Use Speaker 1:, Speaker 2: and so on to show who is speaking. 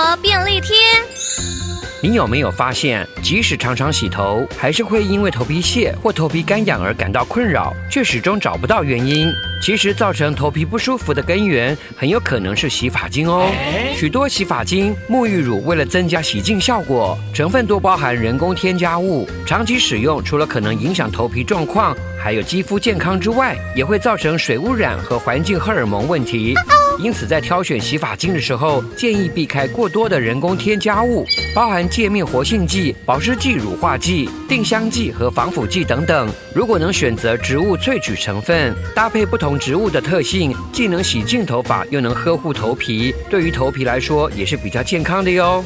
Speaker 1: 活便利贴。
Speaker 2: 你有没有发现，即使常常洗头，还是会因为头皮屑或头皮干痒而感到困扰，却始终找不到原因？其实，造成头皮不舒服的根源很有可能是洗发精哦。许多洗发精、沐浴乳为了增加洗净效果，成分多包含人工添加物，长期使用除了可能影响头皮状况，还有肌肤健康之外，也会造成水污染和环境荷尔蒙问题。因此，在挑选洗发精的时候，建议避开过多的人工添加物，包含界面活性剂、保湿剂、乳化剂、定香剂和防腐剂等等。如果能选择植物萃取成分，搭配不同植物的特性，既能洗净头发，又能呵护头皮，对于头皮来说也是比较健康的哟。